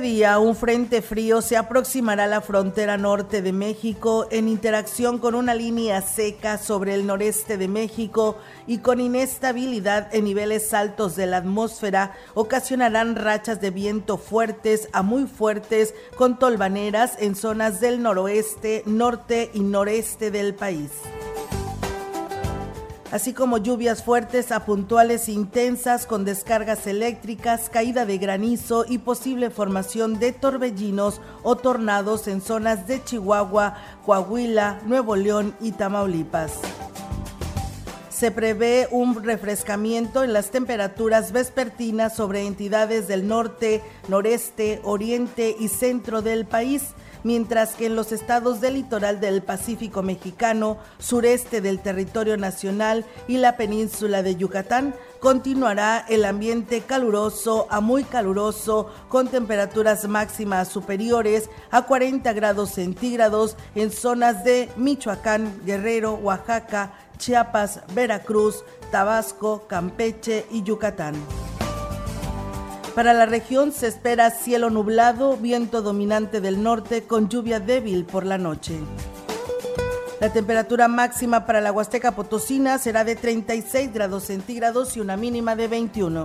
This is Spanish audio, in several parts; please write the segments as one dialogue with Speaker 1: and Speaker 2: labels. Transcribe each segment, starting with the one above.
Speaker 1: Día, un frente frío se aproximará a la frontera norte de México en interacción con una línea seca sobre el noreste de México y con inestabilidad en niveles altos de la atmósfera, ocasionarán rachas de viento fuertes a muy fuertes con tolvaneras en zonas del noroeste, norte y noreste del país así como lluvias fuertes a puntuales intensas con descargas eléctricas, caída de granizo y posible formación de torbellinos o tornados en zonas de Chihuahua, Coahuila, Nuevo León y Tamaulipas. Se prevé un refrescamiento en las temperaturas vespertinas sobre entidades del norte, noreste, oriente y centro del país mientras que en los estados del litoral del Pacífico mexicano, sureste del territorio nacional y la península de Yucatán continuará el ambiente caluroso a muy caluroso con temperaturas máximas superiores a 40 grados centígrados en zonas de Michoacán, Guerrero, Oaxaca, Chiapas, Veracruz, Tabasco, Campeche y Yucatán. Para la región se espera cielo nublado, viento dominante del norte con lluvia débil por la noche. La temperatura máxima para la Huasteca Potosina será de 36 grados centígrados y una mínima de 21.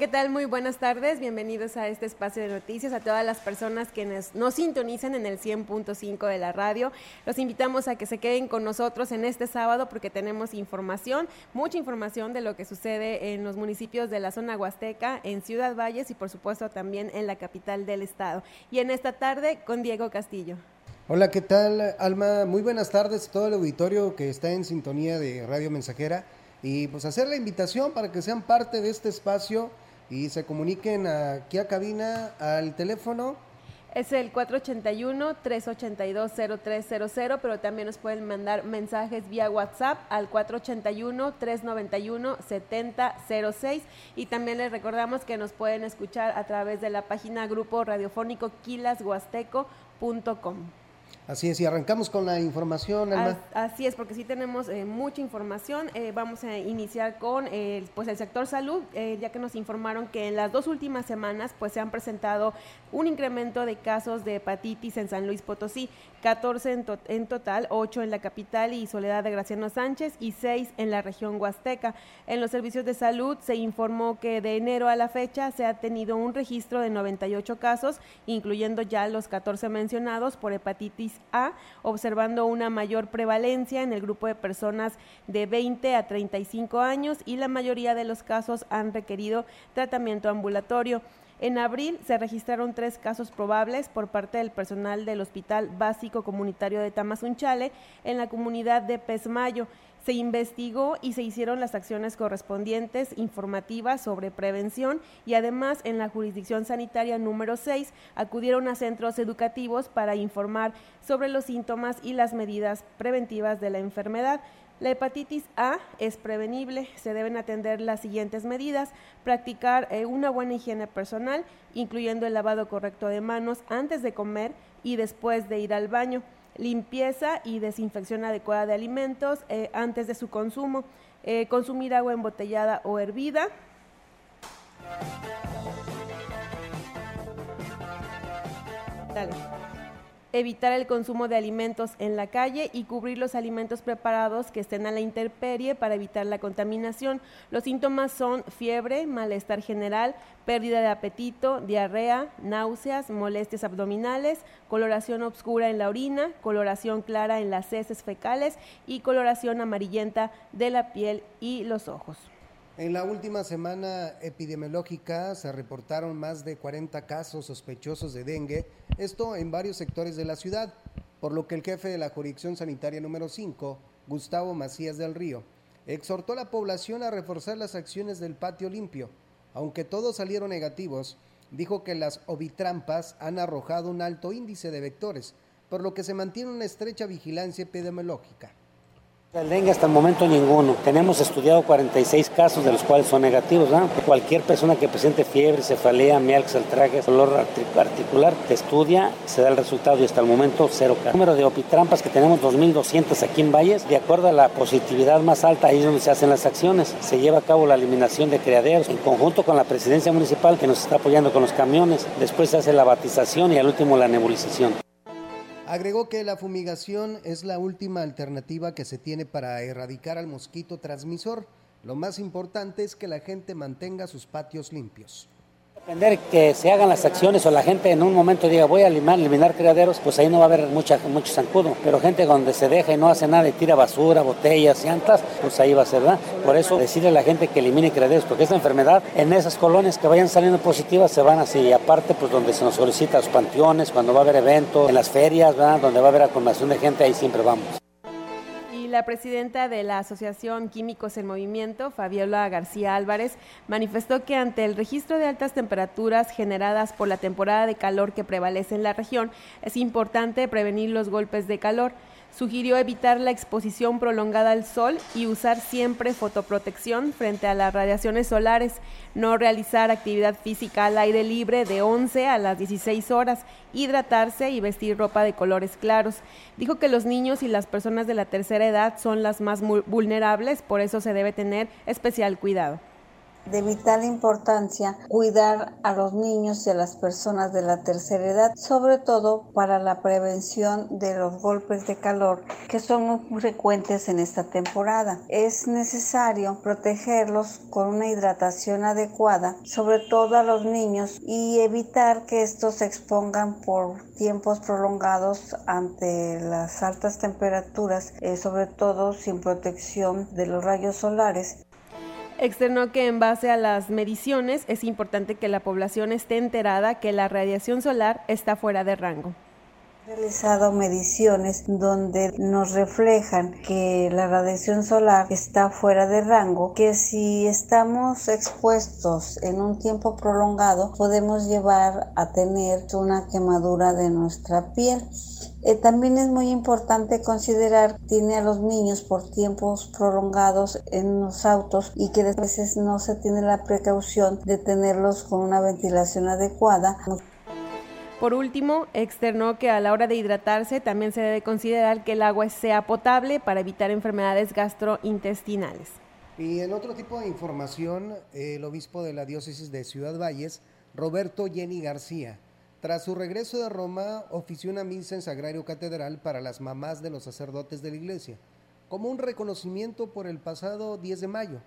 Speaker 2: ¿Qué tal? Muy buenas tardes. Bienvenidos a este espacio de noticias, a todas las personas que nos, sintonizan en el 100.5 de la radio. Los invitamos a que se queden con nosotros en este sábado porque tenemos información, mucha información de lo que sucede en los municipios de la zona huasteca, en Ciudad Valles y por supuesto también en la capital del estado. Y en esta tarde con Diego Castillo.
Speaker 3: Hola, ¿qué tal, Alma? Muy buenas tardes a todo el auditorio que está en sintonía de Radio Mensajera y pues hacer la invitación para que sean parte de este espacio y se comuniquen aquí a cabina al teléfono.
Speaker 2: Es el 481-382-0300, pero también nos pueden mandar mensajes vía WhatsApp al 481-391-7006 y también les recordamos que nos pueden escuchar a través de la página grupo radiofónico quilashuasteco.com.
Speaker 3: Así es, y arrancamos con la información, Alma.
Speaker 2: Así es, porque sí tenemos eh, mucha información. Eh, vamos a iniciar con eh, pues el sector salud, ya que nos informaron que en las dos últimas semanas pues se han presentado un incremento de casos de hepatitis en San Luis Potosí, 14 en, en total, 8 en la capital y Soledad de Graciano Sánchez y 6 en la región Huasteca. En los servicios de salud se informó que de enero a la fecha se ha tenido un registro de 98 casos, incluyendo ya los 14 mencionados por hepatitis a, observando una mayor prevalencia en el grupo de personas de 20 a 35 años y la mayoría de los casos han requerido tratamiento ambulatorio. En abril se registraron tres casos probables por parte del personal del Hospital Básico Comunitario de Tamazunchale en la comunidad de Pesmayo se investigó y se hicieron las acciones correspondientes informativas sobre prevención y además en la jurisdicción sanitaria número 6 acudieron a centros educativos para informar sobre los síntomas y las medidas preventivas de la enfermedad. La hepatitis A es prevenible, se deben atender las siguientes medidas, practicar eh, una buena higiene personal, incluyendo el lavado correcto de manos antes de comer y después de ir al baño, limpieza y desinfección adecuada de alimentos eh, antes de su consumo, eh, consumir agua embotellada o hervida. Dale evitar el consumo de alimentos en la calle y cubrir los alimentos preparados que estén a la intemperie para evitar la contaminación. Los síntomas son fiebre, malestar general, pérdida de apetito, diarrea, náuseas, molestias abdominales, coloración oscura en la orina, coloración clara en las heces fecales y coloración amarillenta de la piel y los ojos.
Speaker 3: En la última semana epidemiológica se reportaron más de 40 casos sospechosos de dengue, esto en varios sectores de la ciudad, por lo que el jefe de la jurisdicción sanitaria número 5, Gustavo Macías del Río, exhortó a la población a reforzar las acciones del patio limpio. Aunque todos salieron negativos, dijo que las ovitrampas han arrojado un alto índice de vectores, por lo que se mantiene una estrecha vigilancia epidemiológica.
Speaker 4: El dengue hasta el momento ninguno. Tenemos estudiado 46 casos de los cuales son negativos. Cualquier persona que presente fiebre, cefalea, mialgia, traje, dolor articular, te estudia, se da el resultado y hasta el momento cero casos. El número de opitrampas que tenemos 2.200 aquí en Valles, de acuerdo a la positividad más alta, ahí es donde se hacen las acciones. Se lleva a cabo la eliminación de criaderos en conjunto con la presidencia municipal que nos está apoyando con los camiones. Después se hace la batización y al último la nebulización.
Speaker 3: Agregó que la fumigación es la última alternativa que se tiene para erradicar al mosquito transmisor. Lo más importante es que la gente mantenga sus patios limpios
Speaker 4: depender que se hagan las acciones o la gente en un momento diga voy a eliminar, eliminar criaderos, pues ahí no va a haber mucha, mucho zancudo. Pero gente donde se deja y no hace nada y tira basura, botellas, llantas, pues ahí va a ser, ¿verdad? Por eso decirle a la gente que elimine criaderos, porque esta enfermedad en esas colonias que vayan saliendo positivas se van así. Aparte, pues donde se nos solicita los panteones, cuando va a haber eventos, en las ferias, ¿verdad? Donde va a haber acumulación de gente, ahí siempre vamos
Speaker 2: la presidenta de la Asociación Químicos en Movimiento, Fabiola García Álvarez, manifestó que ante el registro de altas temperaturas generadas por la temporada de calor que prevalece en la región, es importante prevenir los golpes de calor. Sugirió evitar la exposición prolongada al sol y usar siempre fotoprotección frente a las radiaciones solares, no realizar actividad física al aire libre de 11 a las 16 horas, hidratarse y vestir ropa de colores claros. Dijo que los niños y las personas de la tercera edad son las más vulnerables, por eso se debe tener especial cuidado
Speaker 5: de vital importancia cuidar a los niños y a las personas de la tercera edad, sobre todo para la prevención de los golpes de calor que son muy frecuentes en esta temporada. Es necesario protegerlos con una hidratación adecuada, sobre todo a los niños, y evitar que estos se expongan por tiempos prolongados ante las altas temperaturas, eh, sobre todo sin protección de los rayos solares
Speaker 2: externó que en base a las mediciones es importante que la población esté enterada que la radiación solar está fuera de rango
Speaker 5: realizado mediciones donde nos reflejan que la radiación solar está fuera de rango, que si estamos expuestos en un tiempo prolongado podemos llevar a tener una quemadura de nuestra piel. Eh, también es muy importante considerar que tiene a los niños por tiempos prolongados en los autos y que a veces no se tiene la precaución de tenerlos con una ventilación adecuada.
Speaker 2: Por último, externó que a la hora de hidratarse también se debe considerar que el agua sea potable para evitar enfermedades gastrointestinales.
Speaker 3: Y en otro tipo de información, el obispo de la diócesis de Ciudad Valles, Roberto Jenny García, tras su regreso de Roma, ofició una misa en Sagrario Catedral para las mamás de los sacerdotes de la iglesia, como un reconocimiento por el pasado 10 de mayo.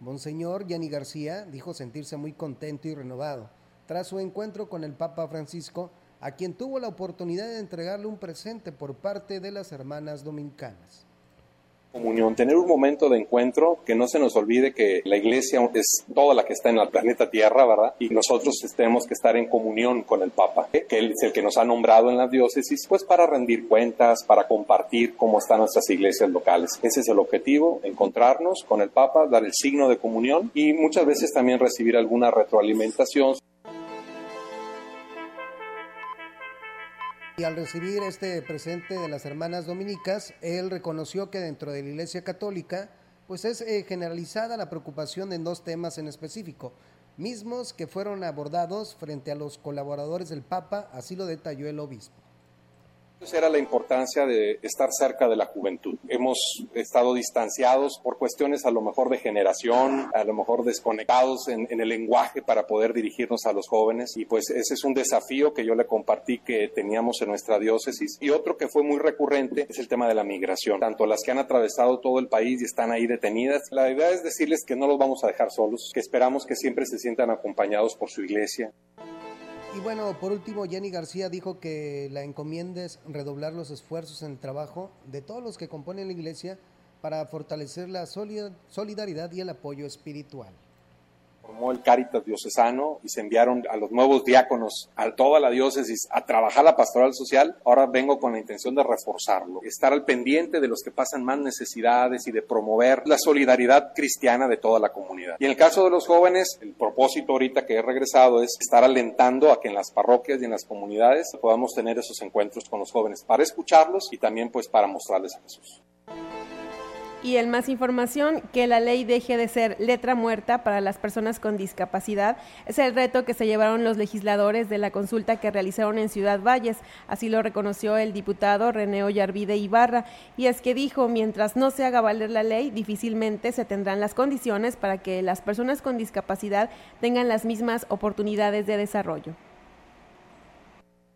Speaker 3: Monseñor Jenny García dijo sentirse muy contento y renovado tras su encuentro con el Papa Francisco, a quien tuvo la oportunidad de entregarle un presente por parte de las hermanas dominicanas
Speaker 6: comunión, tener un momento de encuentro, que no se nos olvide que la iglesia es toda la que está en el planeta Tierra, ¿verdad? Y nosotros tenemos que estar en comunión con el Papa, ¿eh? que él es el que nos ha nombrado en la diócesis, pues para rendir cuentas, para compartir cómo están nuestras iglesias locales. Ese es el objetivo, encontrarnos con el Papa, dar el signo de comunión y muchas veces también recibir alguna retroalimentación.
Speaker 3: Y al recibir este presente de las hermanas dominicas, él reconoció que dentro de la Iglesia Católica, pues es eh, generalizada la preocupación en dos temas en específico, mismos que fueron abordados frente a los colaboradores del Papa, así lo detalló el obispo
Speaker 6: era la importancia de estar cerca de la juventud. Hemos estado distanciados por cuestiones a lo mejor de generación, a lo mejor desconectados en, el lenguaje para poder dirigirnos a los jóvenes y pues ese es un desafío que yo le compartí que teníamos en nuestra diócesis. Y otro que fue muy recurrente es el tema de la migración, tanto las que han atravesado todo el país y están ahí detenidas. La idea es decirles que no los vamos a dejar solos, que esperamos que siempre se sientan acompañados por su iglesia.
Speaker 3: Y bueno, por último, Jenny García dijo que la encomienda es redoblar los esfuerzos en el trabajo de todos los que componen la iglesia para fortalecer la solidaridad y el apoyo espiritual
Speaker 6: formó el Cáritas diocesano y se enviaron a los nuevos diáconos a toda la diócesis a trabajar la pastoral social. Ahora vengo con la intención de reforzarlo, estar al pendiente de los que pasan más necesidades y de promover la solidaridad cristiana de toda la comunidad. Y en el caso de los jóvenes, el propósito ahorita que he regresado es estar alentando a que en las parroquias y en las comunidades podamos tener esos encuentros con los jóvenes para escucharlos y también pues para mostrarles a Jesús.
Speaker 2: Y en más información, que la ley deje de ser letra muerta para las personas con discapacidad es el reto que se llevaron los legisladores de la consulta que realizaron en Ciudad Valles. Así lo reconoció el diputado René Ollarvide Ibarra. Y es que dijo, mientras no se haga valer la ley, difícilmente se tendrán las condiciones para que las personas con discapacidad tengan las mismas oportunidades de desarrollo.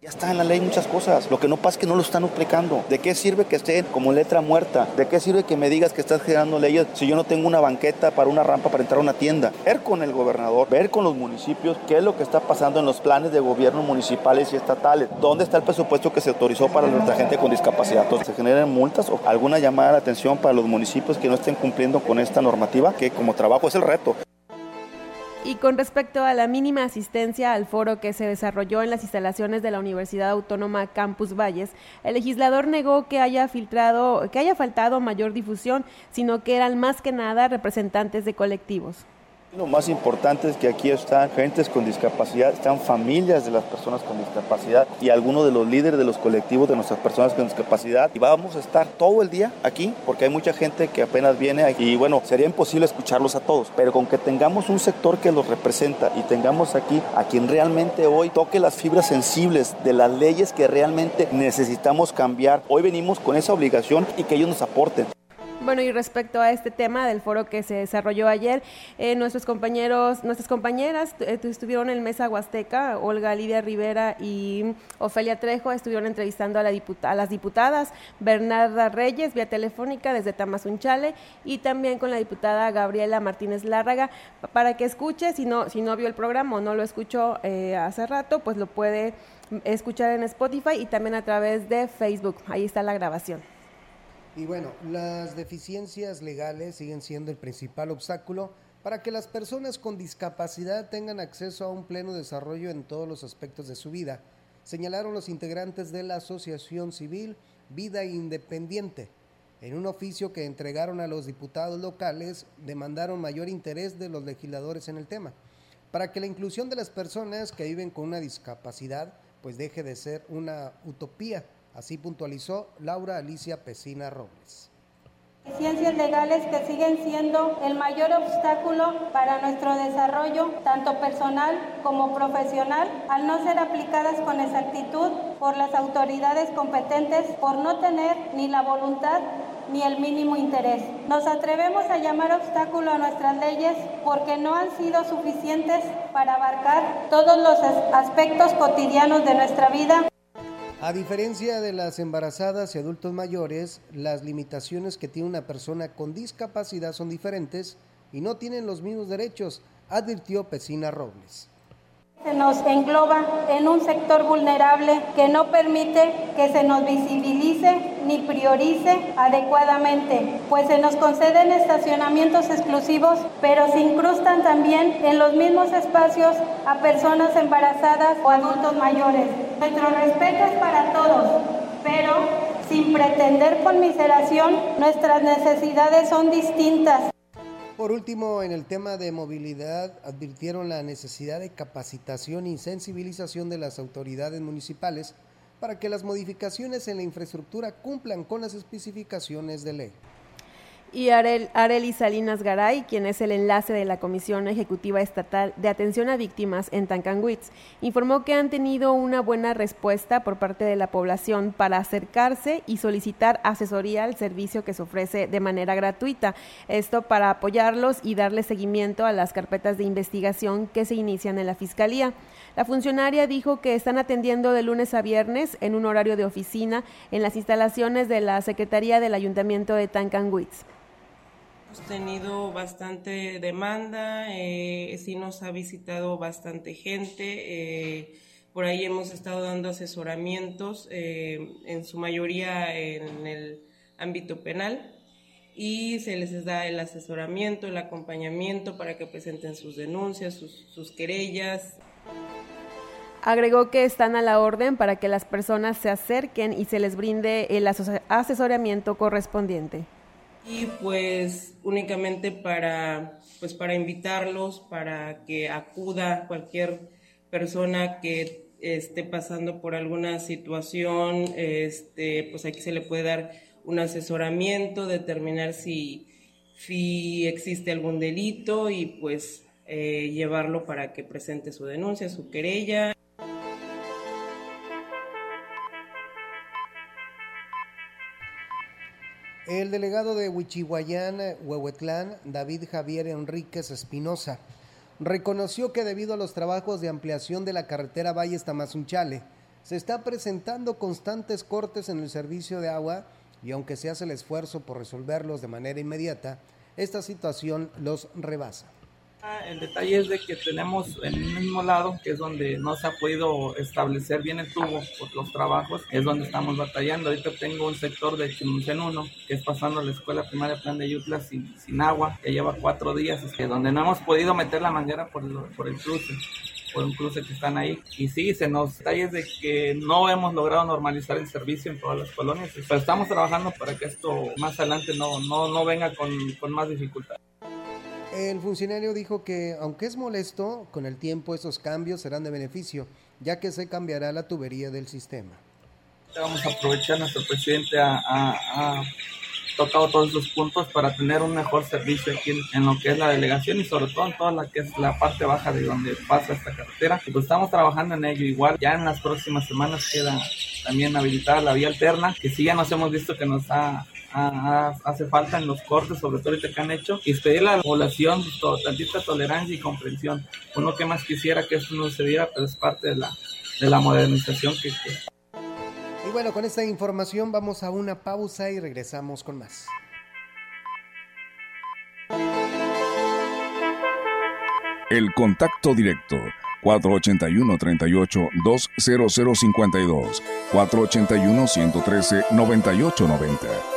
Speaker 7: Ya está en la ley muchas cosas. Lo que no pasa es que no lo están aplicando. ¿De qué sirve que esté como letra muerta? ¿De qué sirve que me digas que estás generando leyes si yo no tengo una banqueta para una rampa para entrar a una tienda? Ver con el gobernador, ver con los municipios qué es lo que está pasando en los planes de gobierno municipales y estatales. ¿Dónde está el presupuesto que se autorizó para nuestra gente con discapacidad? Entonces, ¿se generan multas o alguna llamada de atención para los municipios que no estén cumpliendo con esta normativa? Que como trabajo es el reto.
Speaker 2: Y con respecto a la mínima asistencia al foro que se desarrolló en las instalaciones de la Universidad Autónoma Campus Valles, el legislador negó que haya filtrado, que haya faltado mayor difusión, sino que eran más que nada representantes de colectivos.
Speaker 7: Lo más importante es que aquí están gentes con discapacidad, están familias de las personas con discapacidad y algunos de los líderes de los colectivos de nuestras personas con discapacidad. Y vamos a estar todo el día aquí porque hay mucha gente que apenas viene aquí. Y bueno, sería imposible escucharlos a todos, pero con que tengamos un sector que los representa y tengamos aquí a quien realmente hoy toque las fibras sensibles de las leyes que realmente necesitamos cambiar, hoy venimos con esa obligación y que ellos nos aporten.
Speaker 2: Bueno, y respecto a este tema del foro que se desarrolló ayer, eh, nuestros compañeros, nuestras compañeras eh, estuvieron en Mesa Huasteca, Olga Lidia Rivera y Ofelia Trejo estuvieron entrevistando a, la a las diputadas Bernarda Reyes vía telefónica desde Tamazunchale y también con la diputada Gabriela Martínez Lárraga para que escuche, si no, si no vio el programa o no lo escuchó eh, hace rato, pues lo puede escuchar en Spotify y también a través de Facebook. Ahí está la grabación.
Speaker 3: Y bueno, las deficiencias legales siguen siendo el principal obstáculo para que las personas con discapacidad tengan acceso a un pleno desarrollo en todos los aspectos de su vida, señalaron los integrantes de la Asociación Civil Vida Independiente. En un oficio que entregaron a los diputados locales, demandaron mayor interés de los legisladores en el tema, para que la inclusión de las personas que viven con una discapacidad pues deje de ser una utopía Así puntualizó Laura Alicia Pesina Robles.
Speaker 8: Ciencias legales que siguen siendo el mayor obstáculo para nuestro desarrollo, tanto personal como profesional, al no ser aplicadas con exactitud por las autoridades competentes, por no tener ni la voluntad ni el mínimo interés. Nos atrevemos a llamar obstáculo a nuestras leyes porque no han sido suficientes para abarcar todos los aspectos cotidianos de nuestra vida
Speaker 3: a diferencia de las embarazadas y adultos mayores, las limitaciones que tiene una persona con discapacidad son diferentes y no tienen los mismos derechos, advirtió Pesina Robles.
Speaker 8: Se nos engloba en un sector vulnerable que no permite que se nos visibilice ni priorice adecuadamente, pues se nos conceden estacionamientos exclusivos, pero se incrustan también en los mismos espacios a personas embarazadas o adultos mayores. Nuestro respeto es para todos, pero sin pretender conmiseración, nuestras necesidades son distintas.
Speaker 3: Por último, en el tema de movilidad, advirtieron la necesidad de capacitación y sensibilización de las autoridades municipales para que las modificaciones en la infraestructura cumplan con las especificaciones de ley
Speaker 2: y Areli Salinas Garay, quien es el enlace de la Comisión Ejecutiva Estatal de Atención a Víctimas en Tancanwitz, informó que han tenido una buena respuesta por parte de la población para acercarse y solicitar asesoría al servicio que se ofrece de manera gratuita. Esto para apoyarlos y darle seguimiento a las carpetas de investigación que se inician en la Fiscalía. La funcionaria dijo que están atendiendo de lunes a viernes en un horario de oficina en las instalaciones de la Secretaría del Ayuntamiento de Tancanwitz.
Speaker 9: Hemos tenido bastante demanda, eh, sí nos ha visitado bastante gente, eh, por ahí hemos estado dando asesoramientos, eh, en su mayoría en el ámbito penal, y se les da el asesoramiento, el acompañamiento para que presenten sus denuncias, sus, sus querellas.
Speaker 2: Agregó que están a la orden para que las personas se acerquen y se les brinde el asesoramiento correspondiente
Speaker 9: y pues únicamente para pues para invitarlos para que acuda cualquier persona que esté pasando por alguna situación este pues aquí se le puede dar un asesoramiento determinar si si existe algún delito y pues eh, llevarlo para que presente su denuncia su querella
Speaker 3: El delegado de Huichihuayán, Huehuetlán, David Javier Enríquez Espinosa, reconoció que debido a los trabajos de ampliación de la carretera Valles Tamazunchale, se está presentando constantes cortes en el servicio de agua y aunque se hace el esfuerzo por resolverlos de manera inmediata, esta situación los rebasa.
Speaker 10: El detalle es de que tenemos en el mismo lado, que es donde no se ha podido establecer bien el tubo por los trabajos, es donde estamos batallando. Ahorita tengo un sector de Chimuncen 1, que es pasando la escuela primaria Plan de Yutla sin, sin agua, que lleva cuatro días, es que donde no hemos podido meter la manguera por, por el cruce por un cruce que están ahí. Y sí, se nos detalles de que no hemos logrado normalizar el servicio en todas las colonias, pero estamos trabajando para que esto más adelante no, no, no venga con, con más dificultad.
Speaker 3: El funcionario dijo que, aunque es molesto, con el tiempo esos cambios serán de beneficio, ya que se cambiará la tubería del sistema.
Speaker 10: Vamos a aprovechar, nuestro presidente ha, tocado todos los puntos para tener un mejor servicio aquí en, lo que es la delegación y sobre todo en toda la que es la parte baja de donde pasa esta carretera. Y pues estamos trabajando en ello. Igual ya en las próximas semanas queda también habilitada la vía alterna, que sí ya nos hemos visto que nos ha hace falta en los cortes, sobre todo ahorita que han hecho, y pedirle a la población pues, tantita tolerancia y comprensión. Uno que más quisiera que esto no sucediera, pero es parte de la, de la modernización que,
Speaker 3: Y bueno, con esta información vamos a una pausa y regresamos con más.
Speaker 11: El contacto directo 481-38-20052, 481-113-9890.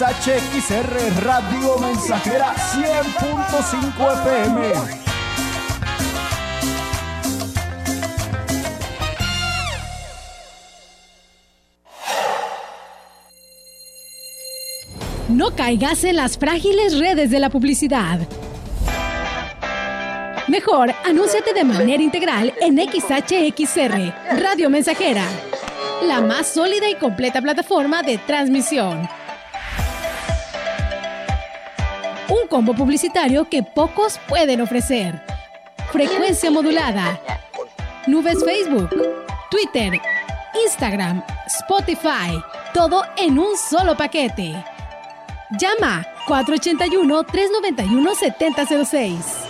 Speaker 12: XHXR Radio Mensajera 100.5 FM.
Speaker 13: No caigas en las frágiles redes de la publicidad. Mejor, anúnciate de manera integral en XHXR, Radio Mensajera, la más sólida y completa plataforma de transmisión. Un combo publicitario que pocos pueden ofrecer. Frecuencia modulada. Nubes Facebook, Twitter, Instagram, Spotify. Todo en un solo paquete. Llama 481-391-7006.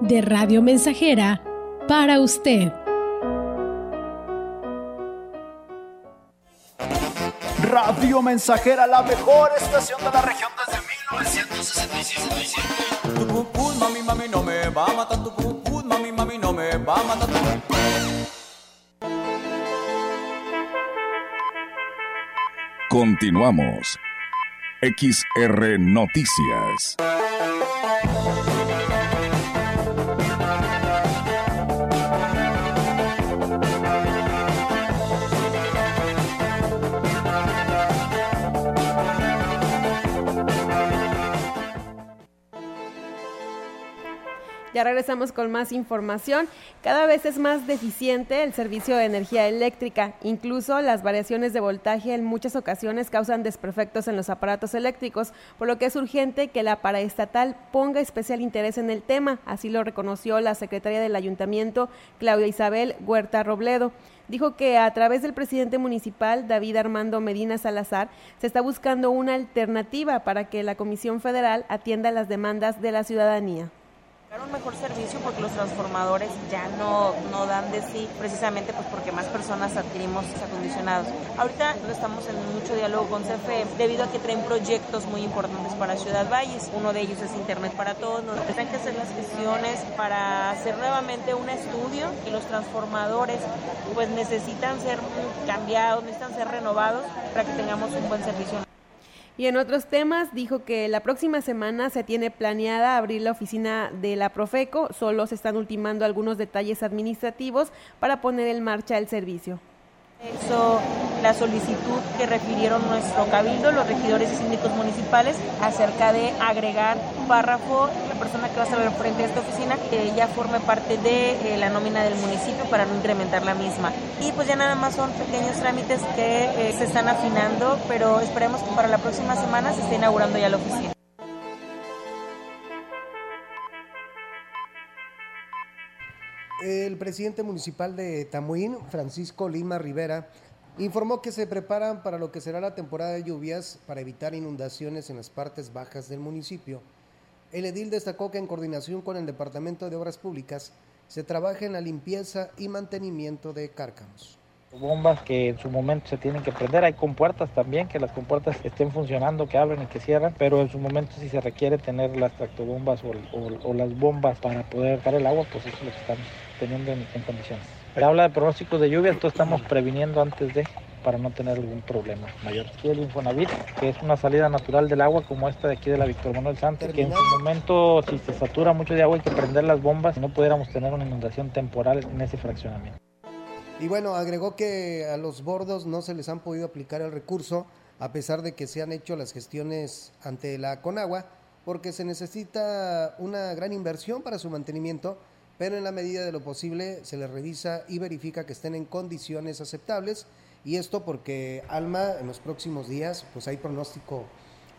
Speaker 13: de Radio Mensajera para usted.
Speaker 12: Radio Mensajera, la mejor estación de la región desde 1967.
Speaker 14: Tu puput, mami, mami, no me va a matar. Tu puput, mami, mami, no me va a matar.
Speaker 11: Continuamos. XR Noticias.
Speaker 2: Ya regresamos con más información. Cada vez es más deficiente el servicio de energía eléctrica. Incluso las variaciones de voltaje en muchas ocasiones causan desperfectos en los aparatos eléctricos, por lo que es urgente que la paraestatal ponga especial interés en el tema. Así lo reconoció la secretaria del ayuntamiento, Claudia Isabel Huerta Robledo dijo que a través del presidente municipal, David Armando Medina Salazar, se está buscando una alternativa para que la Comisión Federal atienda las demandas de la ciudadanía
Speaker 15: un mejor servicio porque los transformadores ya no, no dan de sí, precisamente pues porque más personas adquirimos acondicionados. Ahorita estamos en mucho diálogo con CFE debido a que traen proyectos muy importantes para Ciudad Valles. Uno de ellos es Internet para Todos. Nos tendrán que hacer las gestiones para hacer nuevamente un estudio y los transformadores pues necesitan ser cambiados, necesitan ser renovados para que tengamos un buen servicio.
Speaker 2: Y en otros temas dijo que la próxima semana se tiene planeada abrir la oficina de la Profeco, solo se están ultimando algunos detalles administrativos para poner en marcha el servicio.
Speaker 15: Eso, la solicitud que refirieron nuestro cabildo, los regidores y síndicos municipales, acerca de agregar párrafo, persona que va a estar al frente de esta oficina, que ya forme parte de eh, la nómina del municipio para no incrementar la misma. Y pues ya nada más son pequeños trámites que eh, se están afinando, pero esperemos que para la próxima semana se esté inaugurando ya la oficina.
Speaker 3: El presidente municipal de Tamuín, Francisco Lima Rivera, informó que se preparan para lo que será la temporada de lluvias para evitar inundaciones en las partes bajas del municipio. El edil destacó que en coordinación con el Departamento de Obras Públicas se trabaja en la limpieza y mantenimiento de cárcamos
Speaker 16: bombas que en su momento se tienen que prender. Hay compuertas también, que las compuertas estén funcionando, que abren y que cierran, pero en su momento si se requiere tener las tractobombas o, las bombas para poder sacar el agua, pues eso es lo que estamos teniendo en, condiciones. Pero habla de pronósticos de lluvia, entonces estamos previniendo antes de para no tener algún problema mayor. Aquí el Infonavit, que es una salida natural del agua como esta de aquí de la Víctor Manuel Santos, que en su momento si se satura mucho de agua hay que prender las bombas y no pudiéramos tener una inundación temporal en ese fraccionamiento.
Speaker 3: Y bueno, agregó que a los bordos no se les han podido aplicar el recurso, a pesar de que se han hecho las gestiones ante la Conagua, porque se necesita una gran inversión para su mantenimiento, pero en la medida de lo posible se les revisa y verifica que estén en condiciones aceptables. Y esto porque Alma en los próximos días, pues hay pronóstico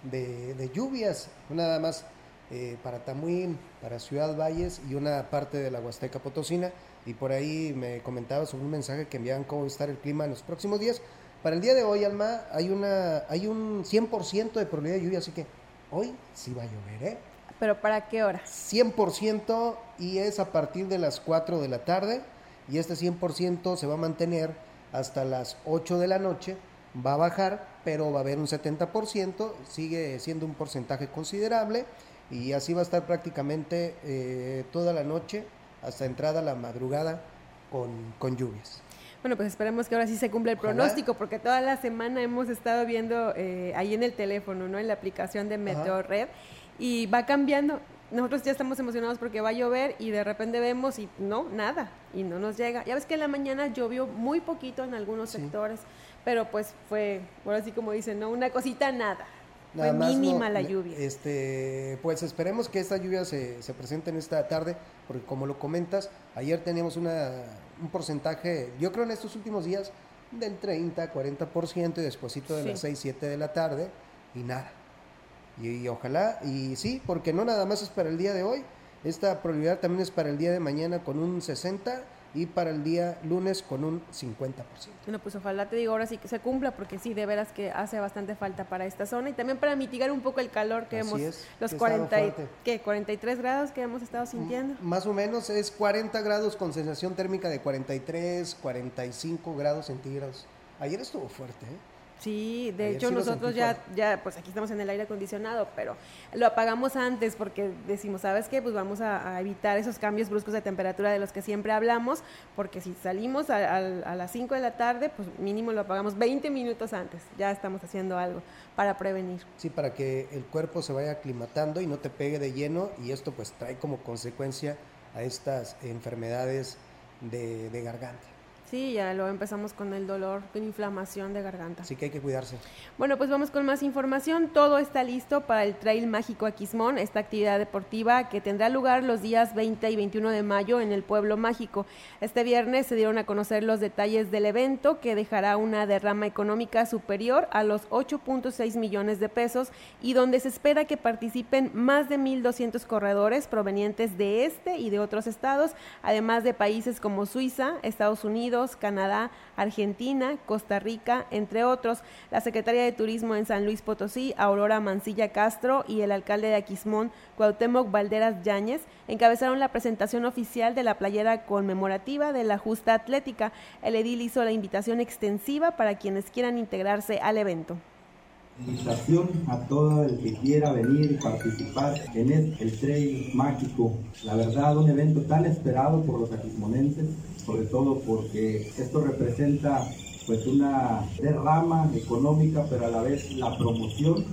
Speaker 3: de, de lluvias, nada más eh, para Tamuín, para Ciudad Valles y una parte de la Huasteca Potosina. Y por ahí me comentaba sobre un mensaje que enviaban cómo va a estar el clima en los próximos días. Para el día de hoy, Alma, hay, una, hay un 100% de probabilidad de lluvia, así que hoy sí va a llover, ¿eh?
Speaker 2: ¿Pero para qué hora?
Speaker 3: 100% y es a partir de las 4 de la tarde y este 100% se va a mantener hasta las 8 de la noche, va a bajar, pero va a haber un 70%, sigue siendo un porcentaje considerable y así va a estar prácticamente eh, toda la noche hasta entrada la madrugada con, con, lluvias.
Speaker 2: Bueno, pues esperemos que ahora sí se cumpla el pronóstico, porque toda la semana hemos estado viendo eh, ahí en el teléfono, ¿no? En la aplicación de Meteo Red, y va cambiando. Nosotros ya estamos emocionados porque va a llover y de repente vemos y no, nada, y no nos llega. Ya ves que en la mañana llovió muy poquito en algunos sí. sectores, pero pues fue, ahora sí como dicen, ¿no? Una cosita nada. Nada Fue mínima no, la lluvia.
Speaker 3: Este, pues esperemos que esta lluvia se, se, presente en esta tarde, porque como lo comentas, ayer teníamos una, un porcentaje, yo creo en estos últimos días, del 30, 40% y despuésito de sí. las 6, 7 de la tarde, y nada. Y, y, ojalá, y sí, porque no nada más es para el día de hoy, esta probabilidad también es para el día de mañana con un 60 y para el día lunes con un 50%.
Speaker 2: Bueno, pues ojalá te digo ahora sí que se cumpla, porque sí, de veras que hace bastante falta para esta zona y también para mitigar un poco el calor que
Speaker 3: Así
Speaker 2: hemos,
Speaker 3: es,
Speaker 2: los
Speaker 3: que
Speaker 2: 40,
Speaker 3: ha
Speaker 2: y-. ¿qué? 43 grados que hemos estado sintiendo.
Speaker 3: Más o menos es 40 grados con sensación térmica de 43, 45 grados centígrados. Ayer estuvo fuerte, ¿eh?
Speaker 2: Sí, de
Speaker 3: Ayer
Speaker 2: hecho
Speaker 3: sí
Speaker 2: nosotros ya,
Speaker 3: fuerte.
Speaker 2: ya, pues aquí estamos en el aire acondicionado, pero lo apagamos antes porque decimos, ¿sabes qué? Pues vamos a, a evitar esos cambios bruscos de temperatura de los que siempre hablamos, porque si salimos a, a- a las 5 de la tarde, pues mínimo lo apagamos 20 minutos antes, ya estamos haciendo algo para prevenir.
Speaker 3: Sí, para que el cuerpo se vaya aclimatando y no te pegue de lleno y esto pues trae como consecuencia a estas enfermedades de, de garganta.
Speaker 2: Sí, ya lo empezamos con el dolor, con inflamación de garganta.
Speaker 3: Así que hay que cuidarse.
Speaker 2: Bueno, pues vamos con más información. Todo está listo para el Trail Mágico Aquismón, esta actividad deportiva que tendrá lugar los días 20 y 21 de mayo en el Pueblo Mágico. Este viernes se dieron a conocer los detalles del evento que dejará una derrama económica superior a los 8.6 millones de pesos y donde se espera que participen más de 1.200 corredores provenientes de este y de otros estados, además de países como Suiza, Estados Unidos, Canadá, Argentina, Costa Rica, entre otros. La secretaria de Turismo en San Luis Potosí, Aurora Mancilla Castro, y el alcalde de Aquismón, Cuauhtémoc Valderas Yáñez, encabezaron la presentación oficial de la playera conmemorativa de la justa atlética. El edil hizo la invitación extensiva para quienes quieran integrarse al evento.
Speaker 17: Invitación a todo el que quiera venir y participar en el, el Trail Mágico. La verdad, un evento tan esperado por los aquismonenses, sobre todo porque esto representa pues una derrama económica, pero a la vez la promoción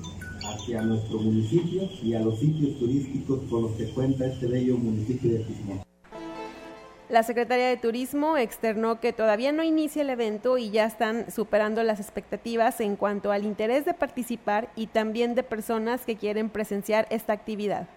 Speaker 17: hacia nuestro municipio y a los sitios turísticos con los que cuenta este bello municipio de Aquismón.
Speaker 2: La secretaria de Turismo externó que todavía no inicia el evento y ya están superando las expectativas en cuanto al interés de participar y también de personas que quieren presenciar esta actividad.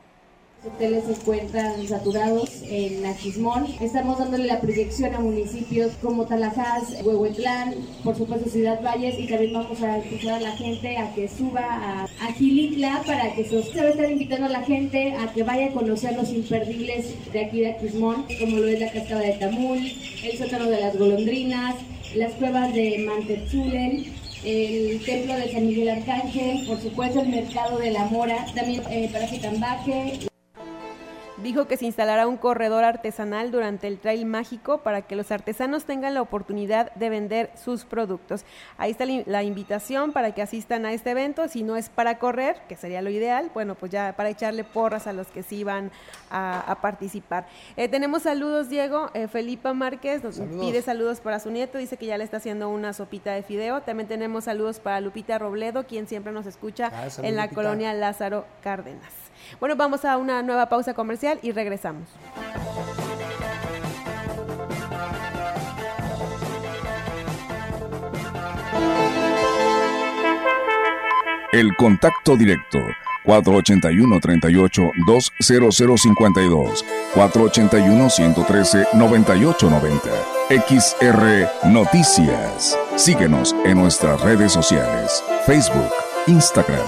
Speaker 18: Hoteles se encuentran saturados en Aquismón. Estamos dándole la proyección a municipios como Talajás, Huehuetlán, por supuesto Ciudad Valles y también vamos a escuchar a la gente a que suba a, a Gilitla para que se, se va a estar invitando a la gente a que vaya a conocer los imperdibles de aquí de Aquismón, como lo es la cascada de Tamul, el sótano de las golondrinas, las cuevas de Mantetzulen, el templo de San Miguel Arcángel, por supuesto el mercado de la Mora, también eh, para Tambaje,
Speaker 2: Dijo que se instalará un corredor artesanal durante el trail mágico para que los artesanos tengan la oportunidad de vender sus productos. Ahí está la- invitación para que asistan a este evento. Si no es para correr, que sería lo ideal, bueno, pues ya para echarle porras a los que sí van a, a participar. Eh, tenemos saludos, Diego. Eh, Felipa Márquez nos
Speaker 3: Saludos.
Speaker 2: pide saludos para su nieto. Dice que ya le está haciendo una sopita de fideo. También tenemos saludos para Lupita Robledo, quien siempre nos escucha
Speaker 3: Ah, salud,
Speaker 2: en la
Speaker 3: Lupita.
Speaker 2: colonia Lázaro Cárdenas. Bueno, vamos a una nueva pausa comercial y regresamos.
Speaker 11: El contacto directo 481-38-20052, 481-113-9890. XR Noticias. Síguenos en nuestras redes sociales, Facebook, Instagram,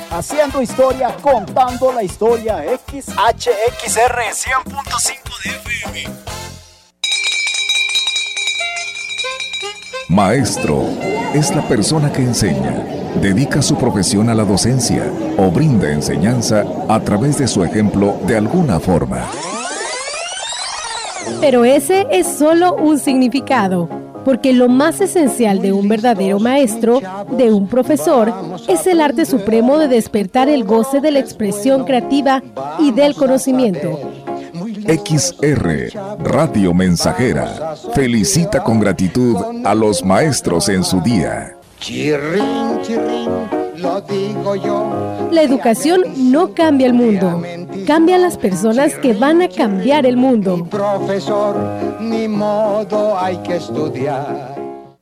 Speaker 12: haciendo historia, contando la historia. XHXR 100.5 de FM.
Speaker 11: Maestro es la persona que enseña, dedica su profesión a la docencia o brinda enseñanza a través de su ejemplo de alguna forma.
Speaker 13: Pero ese es solo un significado, porque lo más esencial de un verdadero maestro, de un profesor, es el arte supremo de despertar el goce de la expresión creativa y del conocimiento.
Speaker 11: XR Radio Mensajera felicita con gratitud a los maestros en su día.
Speaker 19: Chirrin, chirrin, lo digo yo.
Speaker 13: La educación no cambia el mundo, cambia las personas que van a cambiar el mundo.
Speaker 19: Profesor, ni modo hay que estudiar.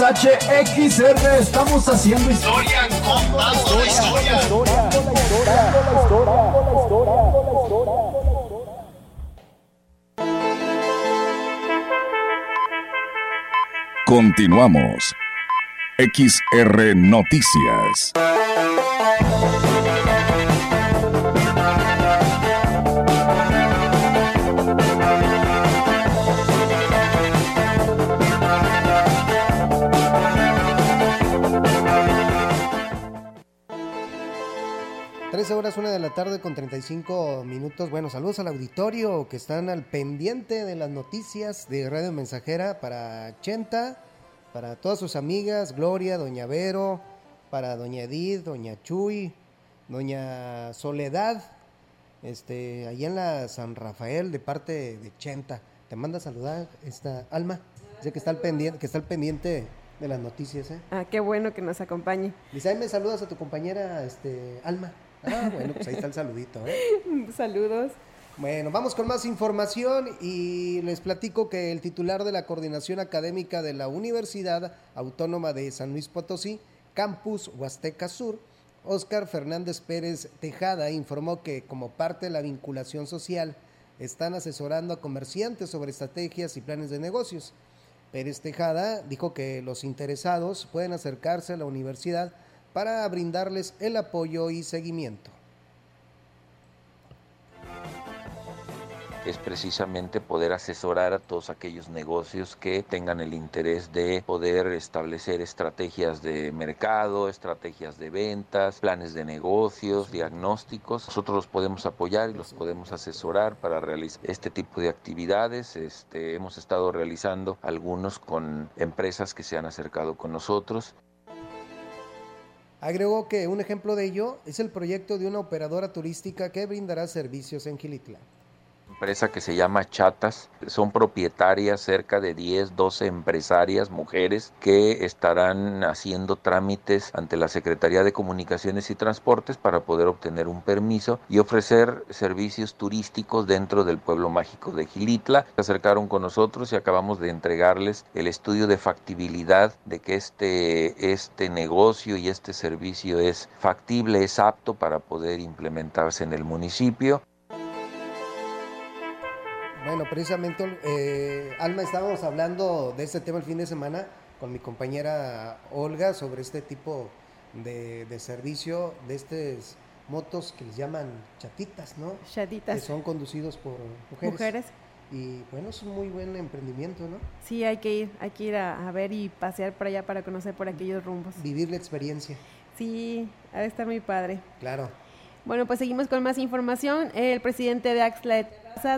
Speaker 12: XHXR, estamos haciendo historia, contando la historia.
Speaker 11: Continuamos. XR Noticias.
Speaker 3: Trece horas, una de la tarde con 35 minutos. Bueno, saludos al auditorio que están al pendiente de las noticias de Radio Mensajera para Chenta, para todas sus amigas, Gloria, Doña Vero, para Doña Edith, Doña Chuy, Doña Soledad, este, allá en la San Rafael de parte de Chenta. Te manda a saludar esta Alma, dice que está al pendiente, que está al pendiente de las noticias, ¿eh?
Speaker 2: Ah, qué bueno que nos acompañe.
Speaker 3: Dice, ahí me saludas a tu compañera este, Alma. Ah, bueno, pues ahí está el saludito, ¿eh?
Speaker 2: Saludos.
Speaker 3: Bueno, vamos con más información y les platico que el titular de la Coordinación Académica de la Universidad Autónoma de San Luis Potosí, Campus Huasteca Sur, Óscar Fernández Pérez Tejada, informó que como parte de la vinculación social, están asesorando a comerciantes sobre estrategias y planes de negocios. Pérez Tejada dijo que los interesados pueden acercarse a la universidad para brindarles el apoyo y seguimiento.
Speaker 20: es precisamente poder asesorar a todos aquellos negocios que tengan el interés de poder establecer estrategias de mercado, estrategias de ventas, planes de negocios, diagnósticos. Nosotros los podemos apoyar y los podemos asesorar para realizar este tipo de actividades. Este, hemos estado realizando algunos con empresas que se han acercado con nosotros.
Speaker 3: Agregó que un ejemplo de ello es el proyecto de una operadora turística que brindará servicios en Gilitla.
Speaker 20: Empresa que se llama Chatas. Son propietarias cerca de 10, 12 empresarias, mujeres, que estarán haciendo trámites ante la Secretaría de Comunicaciones y Transportes para poder obtener un permiso y ofrecer servicios turísticos dentro del pueblo mágico de Gilitla. Se acercaron con nosotros y acabamos de entregarles el estudio de factibilidad de que este, este negocio y este servicio es factible, es apto para poder implementarse en el municipio.
Speaker 3: Bueno, precisamente, eh, Alma, estábamos hablando de este tema el fin de semana con mi compañera Olga sobre este tipo de, de servicio, de estas motos que les llaman chatitas, ¿no?
Speaker 2: Chatitas.
Speaker 3: Que son conducidos por mujeres.
Speaker 2: Mujeres.
Speaker 3: Y bueno, es un muy buen emprendimiento, ¿no?
Speaker 2: Sí, hay que ir, hay que ir a, a ver y pasear por allá para conocer por aquellos rumbos.
Speaker 3: Vivir la experiencia.
Speaker 2: Sí, ha de estar muy padre.
Speaker 3: Claro.
Speaker 2: Bueno, pues seguimos con más información. El presidente de Axla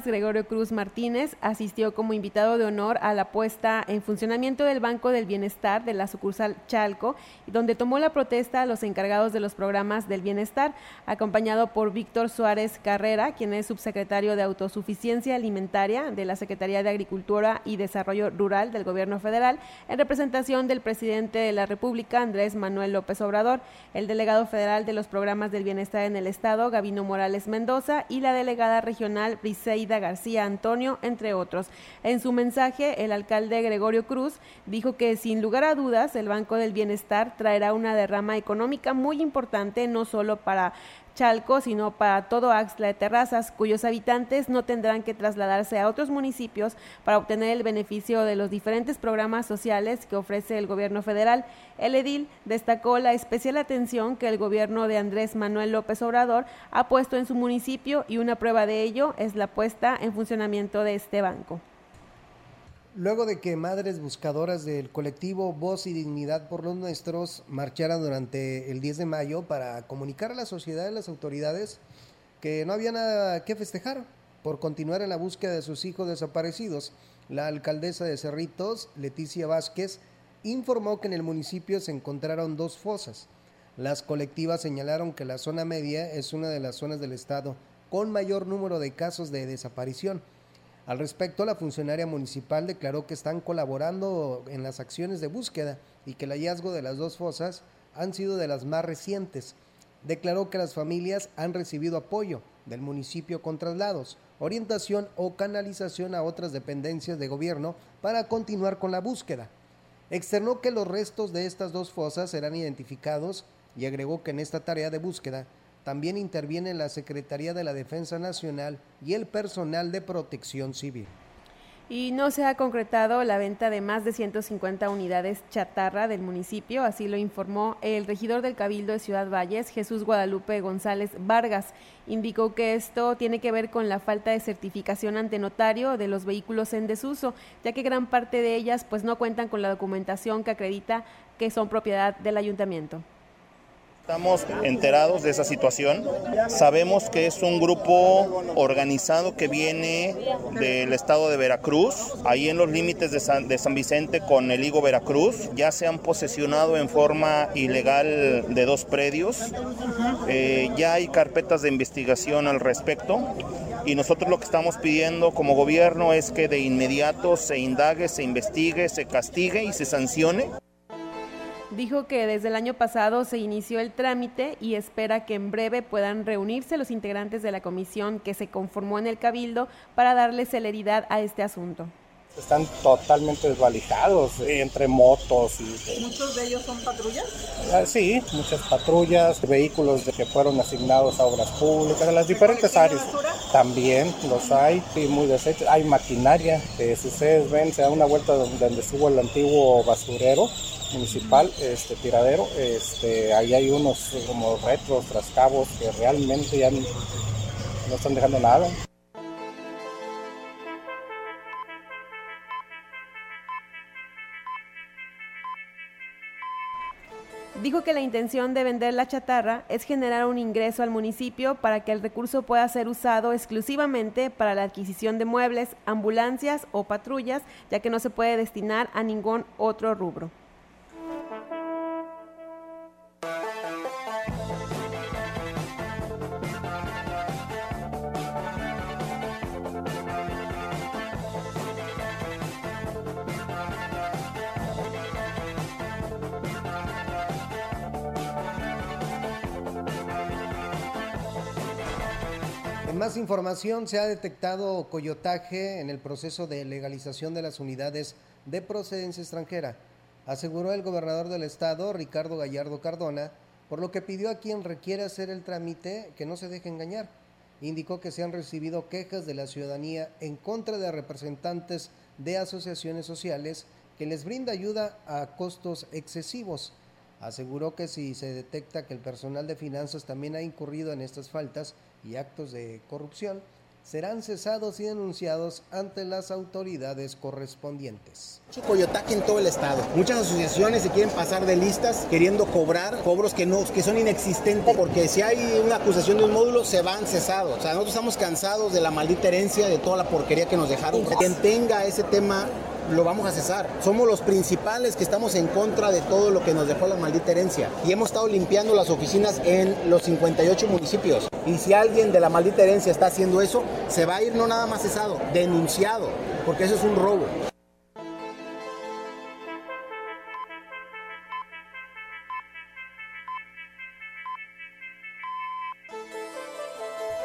Speaker 2: Gregorio Cruz Martínez, asistió como invitado de honor a la puesta en funcionamiento del Banco del Bienestar de la sucursal Chalco, donde tomó la protesta a los encargados de los programas del bienestar, acompañado por Víctor Suárez Carrera, quien es subsecretario de Autosuficiencia Alimentaria de la Secretaría de Agricultura y Desarrollo Rural del Gobierno Federal, en representación del presidente de la República, Andrés Manuel López Obrador, el delegado federal de los programas del bienestar en el Estado, Gabino Morales Mendoza, y la delegada regional Briseida García Antonio, entre otros. En su mensaje, el alcalde Gregorio Cruz dijo que sin lugar a dudas el Banco del Bienestar traerá una derrama económica muy importante, no solo para Chalco, sino para todo Axla de Terrazas, cuyos habitantes no tendrán que trasladarse a otros municipios para obtener el beneficio de los diferentes programas sociales que ofrece el gobierno federal. El edil destacó la especial atención que el gobierno de Andrés Manuel López Obrador ha puesto en su municipio y una prueba de ello es la puesta en funcionamiento de este banco.
Speaker 3: Luego de que madres buscadoras del colectivo Voz y Dignidad por los Nuestros marcharan durante el 10 de mayo para comunicar a la sociedad y las autoridades que no había nada que festejar por continuar en la búsqueda de sus hijos desaparecidos, la alcaldesa de Cerritos, Leticia Vázquez, informó que en el municipio se encontraron dos fosas. Las colectivas señalaron que la zona media es una de las zonas del estado con mayor número de casos de desaparición. Al respecto, la funcionaria municipal declaró que están colaborando en las acciones de búsqueda y que el hallazgo de las dos fosas han sido de las más recientes. Declaró que las familias han recibido apoyo del municipio con traslados, orientación o canalización a otras dependencias de gobierno para continuar con la búsqueda. Externó que los restos de estas dos fosas serán identificados y agregó que en esta tarea de búsqueda también interviene la Secretaría de la Defensa Nacional y el personal de protección civil.
Speaker 2: Y no se ha concretado la venta de más de 150 unidades chatarra del municipio, así lo informó el regidor del Cabildo de Ciudad Valles, Jesús Guadalupe González Vargas. Indicó que esto tiene que ver con la falta de certificación ante notario de los vehículos en desuso, ya que gran parte de ellas pues no cuentan con la documentación que acredita que son propiedad del ayuntamiento.
Speaker 21: Estamos enterados de esa situación. Sabemos que es un grupo organizado que viene del estado de Veracruz, ahí en los límites de San, Vicente con el Higo Veracruz. Ya se han posesionado en forma ilegal de dos predios. Eh, ya hay carpetas de investigación al respecto. Y nosotros lo que estamos pidiendo como gobierno es que de inmediato se indague, se investigue, se castigue y se sancione
Speaker 2: dijo que desde el año pasado se inició el trámite y espera que en breve puedan reunirse los integrantes de la comisión que se conformó en el Cabildo para darle celeridad a este asunto.
Speaker 22: Están totalmente desvalijados eh, entre motos y...
Speaker 23: ¿Muchos de ellos son patrullas?
Speaker 22: Ah, sí, muchas patrullas, vehículos de que fueron asignados a obras públicas, de las diferentes áreas. También los hay, y muy desechos. Hay maquinaria, que si ustedes ven, se da una vuelta donde, donde estuvo el antiguo basurero, municipal, este tiradero, este, ahí hay unos como retros, trascabos que realmente ya no están dejando nada.
Speaker 2: Dijo que la intención de vender la chatarra es generar un ingreso al municipio para que el recurso pueda ser usado exclusivamente para la adquisición de muebles, ambulancias o patrullas, ya que no se puede destinar a ningún otro rubro.
Speaker 3: Más información, se ha detectado coyotaje en el proceso de legalización de las unidades de procedencia extranjera, aseguró el gobernador del estado, Ricardo Gallardo Cardona, por lo que pidió a quien requiere hacer el trámite que no se deje engañar. Indicó que se han recibido quejas de la ciudadanía en contra de representantes de asociaciones sociales que les brinda ayuda a costos excesivos. Aseguró que si se detecta que el personal de finanzas también ha incurrido en estas faltas y actos de corrupción, serán cesados y denunciados ante las autoridades correspondientes.
Speaker 23: Mucho coyotaje en todo el estado. Muchas asociaciones se quieren pasar de listas queriendo cobrar cobros que no que son inexistentes porque si hay una acusación de un módulo se van cesados. O sea, nosotros estamos cansados de la maldita herencia de toda la porquería que nos dejaron. Quien tenga ese tema lo vamos a cesar. Somos los principales que estamos en contra de todo lo que nos dejó la maldita herencia. Y hemos estado limpiando las oficinas en los 58 municipios. Y si alguien de la maldita herencia está haciendo eso, se va a ir no nada más cesado, denunciado, porque eso es un robo.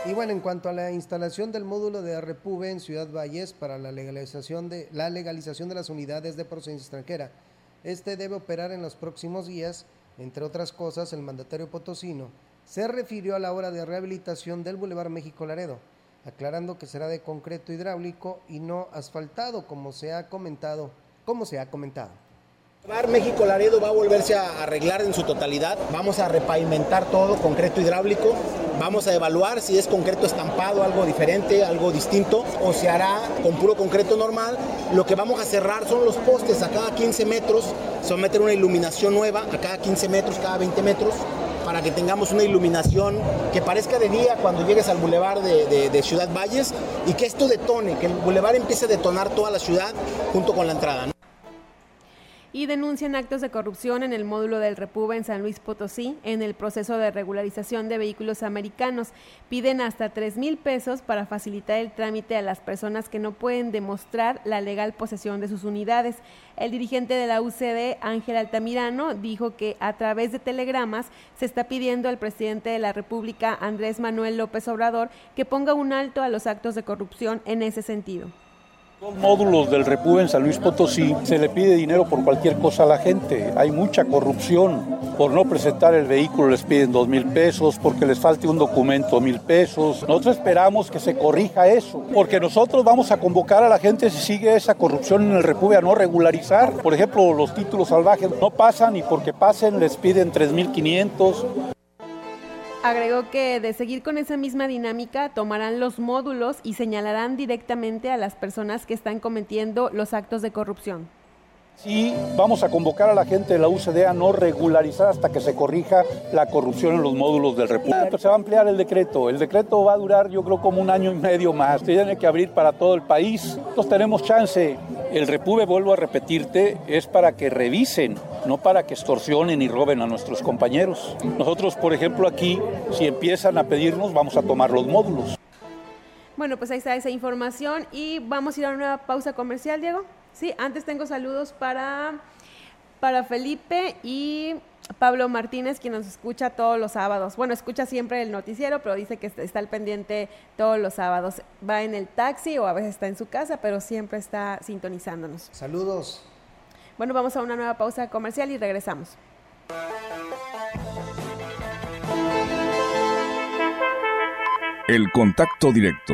Speaker 3: Y bueno, en cuanto a la instalación del módulo de Repube en Ciudad Valles para la legalización de, la legalización de las unidades de procedencia extranjera, este debe operar en los próximos días. Entre otras cosas, el mandatario potosino se refirió a la obra de rehabilitación del Boulevard México Laredo, aclarando que será de concreto hidráulico y no asfaltado, como se ha comentado. Como se ha comentado.
Speaker 23: Bar México Laredo va a volverse a arreglar en su totalidad. Vamos a repavimentar todo, concreto hidráulico. Vamos a evaluar si es concreto estampado, algo diferente, algo distinto, o se hará con puro concreto normal. Lo que vamos a cerrar son los postes a cada 15 metros. Se va a meter una iluminación nueva a cada 15 metros, cada 20 metros para que tengamos una iluminación que parezca de día cuando llegues al bulevar de, Ciudad Valles y que esto detone, que el bulevar empiece a detonar toda la ciudad junto con la entrada.
Speaker 2: Y denuncian actos de corrupción en el módulo del República en San Luis Potosí en el proceso de regularización de vehículos americanos. Piden hasta 3 mil pesos para facilitar el trámite a las personas que no pueden demostrar la legal posesión de sus unidades. El dirigente de la UCD, Ángel Altamirano, dijo que a través de telegramas se está pidiendo al presidente de la República, Andrés Manuel López Obrador, que ponga un alto a los actos de corrupción en ese sentido.
Speaker 24: Los módulos del República en San Luis Potosí se le pide dinero por cualquier cosa a la gente. Hay mucha corrupción. Por no presentar el vehículo les piden dos mil pesos, porque les falte un documento mil pesos. Nosotros esperamos que se corrija eso, porque nosotros vamos a convocar a la gente si sigue esa corrupción en el República a no regularizar. Por ejemplo, los títulos salvajes no pasan y porque pasen les piden tres mil quinientos.
Speaker 2: Agregó que de seguir con esa misma dinámica tomarán los módulos y señalarán directamente a las personas que están cometiendo los actos de corrupción.
Speaker 24: Sí, vamos a convocar a la gente de la UCD a no regularizar hasta que se corrija la corrupción en los módulos del República. Se va a ampliar el decreto. El decreto va a durar, yo creo, como un año y medio más. Tiene que abrir para todo el país. Nosotros tenemos chance. El Repube, vuelvo a repetirte, es para que revisen, no para que extorsionen y roben a nuestros compañeros. Nosotros, por ejemplo, aquí, si empiezan a pedirnos, vamos a tomar los módulos.
Speaker 2: Bueno, pues ahí está esa información y vamos a ir a una nueva pausa comercial, Diego. Sí, antes tengo saludos para, para Felipe y Pablo Martínez, quien nos escucha todos los sábados. Bueno, escucha siempre el noticiero, pero dice que está al pendiente todos los sábados. Va en el taxi o a veces está en su casa, pero siempre está sintonizándonos.
Speaker 3: Saludos.
Speaker 2: Bueno, vamos a una nueva pausa comercial y regresamos.
Speaker 11: El contacto directo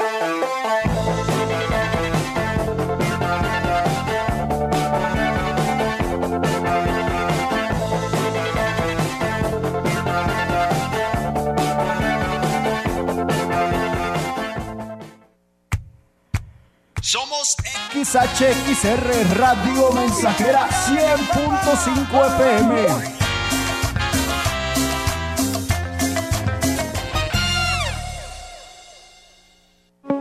Speaker 12: XHXR Radio Mensajera 100.5 FM.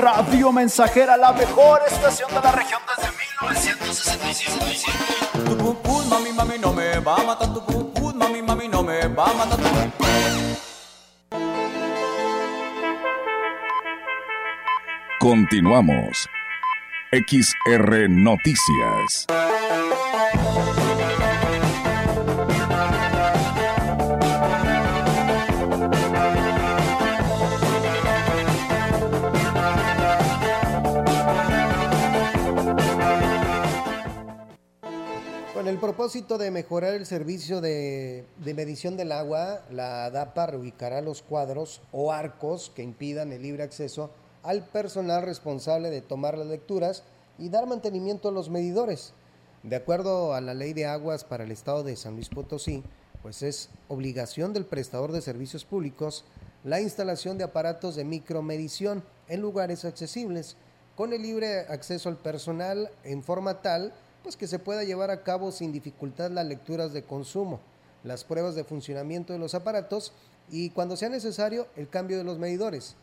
Speaker 12: Radio Mensajera, la mejor estación de la región desde 1965.
Speaker 14: Tu mami, mami, no me va a matar tu mami, mami, no me va a matar
Speaker 11: Continuamos. XR Noticias.
Speaker 3: Con el propósito de mejorar el servicio de, de medición del agua, la DAPA reubicará los cuadros o arcos que impidan el libre acceso al personal responsable de tomar las lecturas y dar mantenimiento a los medidores. De acuerdo a la ley de aguas para el estado de San Luis Potosí, pues es obligación del prestador de servicios públicos la instalación de aparatos de micromedición en lugares accesibles, con el libre acceso al personal en forma tal pues que se pueda llevar a cabo sin dificultad las lecturas de consumo, las pruebas de funcionamiento de los aparatos y cuando sea necesario el cambio de los medidores.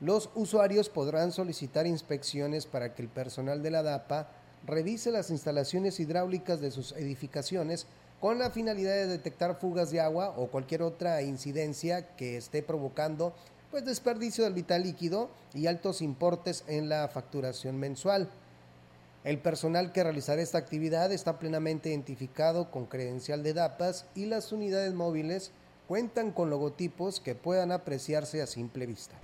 Speaker 3: Los usuarios podrán solicitar inspecciones para que el personal de la DAPA revise las instalaciones hidráulicas de sus edificaciones con la finalidad de detectar fugas de agua o cualquier otra incidencia que esté provocando pues desperdicio del vital líquido y altos importes en la facturación mensual. El personal que realizará esta actividad está plenamente identificado con credencial de DAPAS y las unidades móviles cuentan con logotipos que puedan apreciarse a simple vista.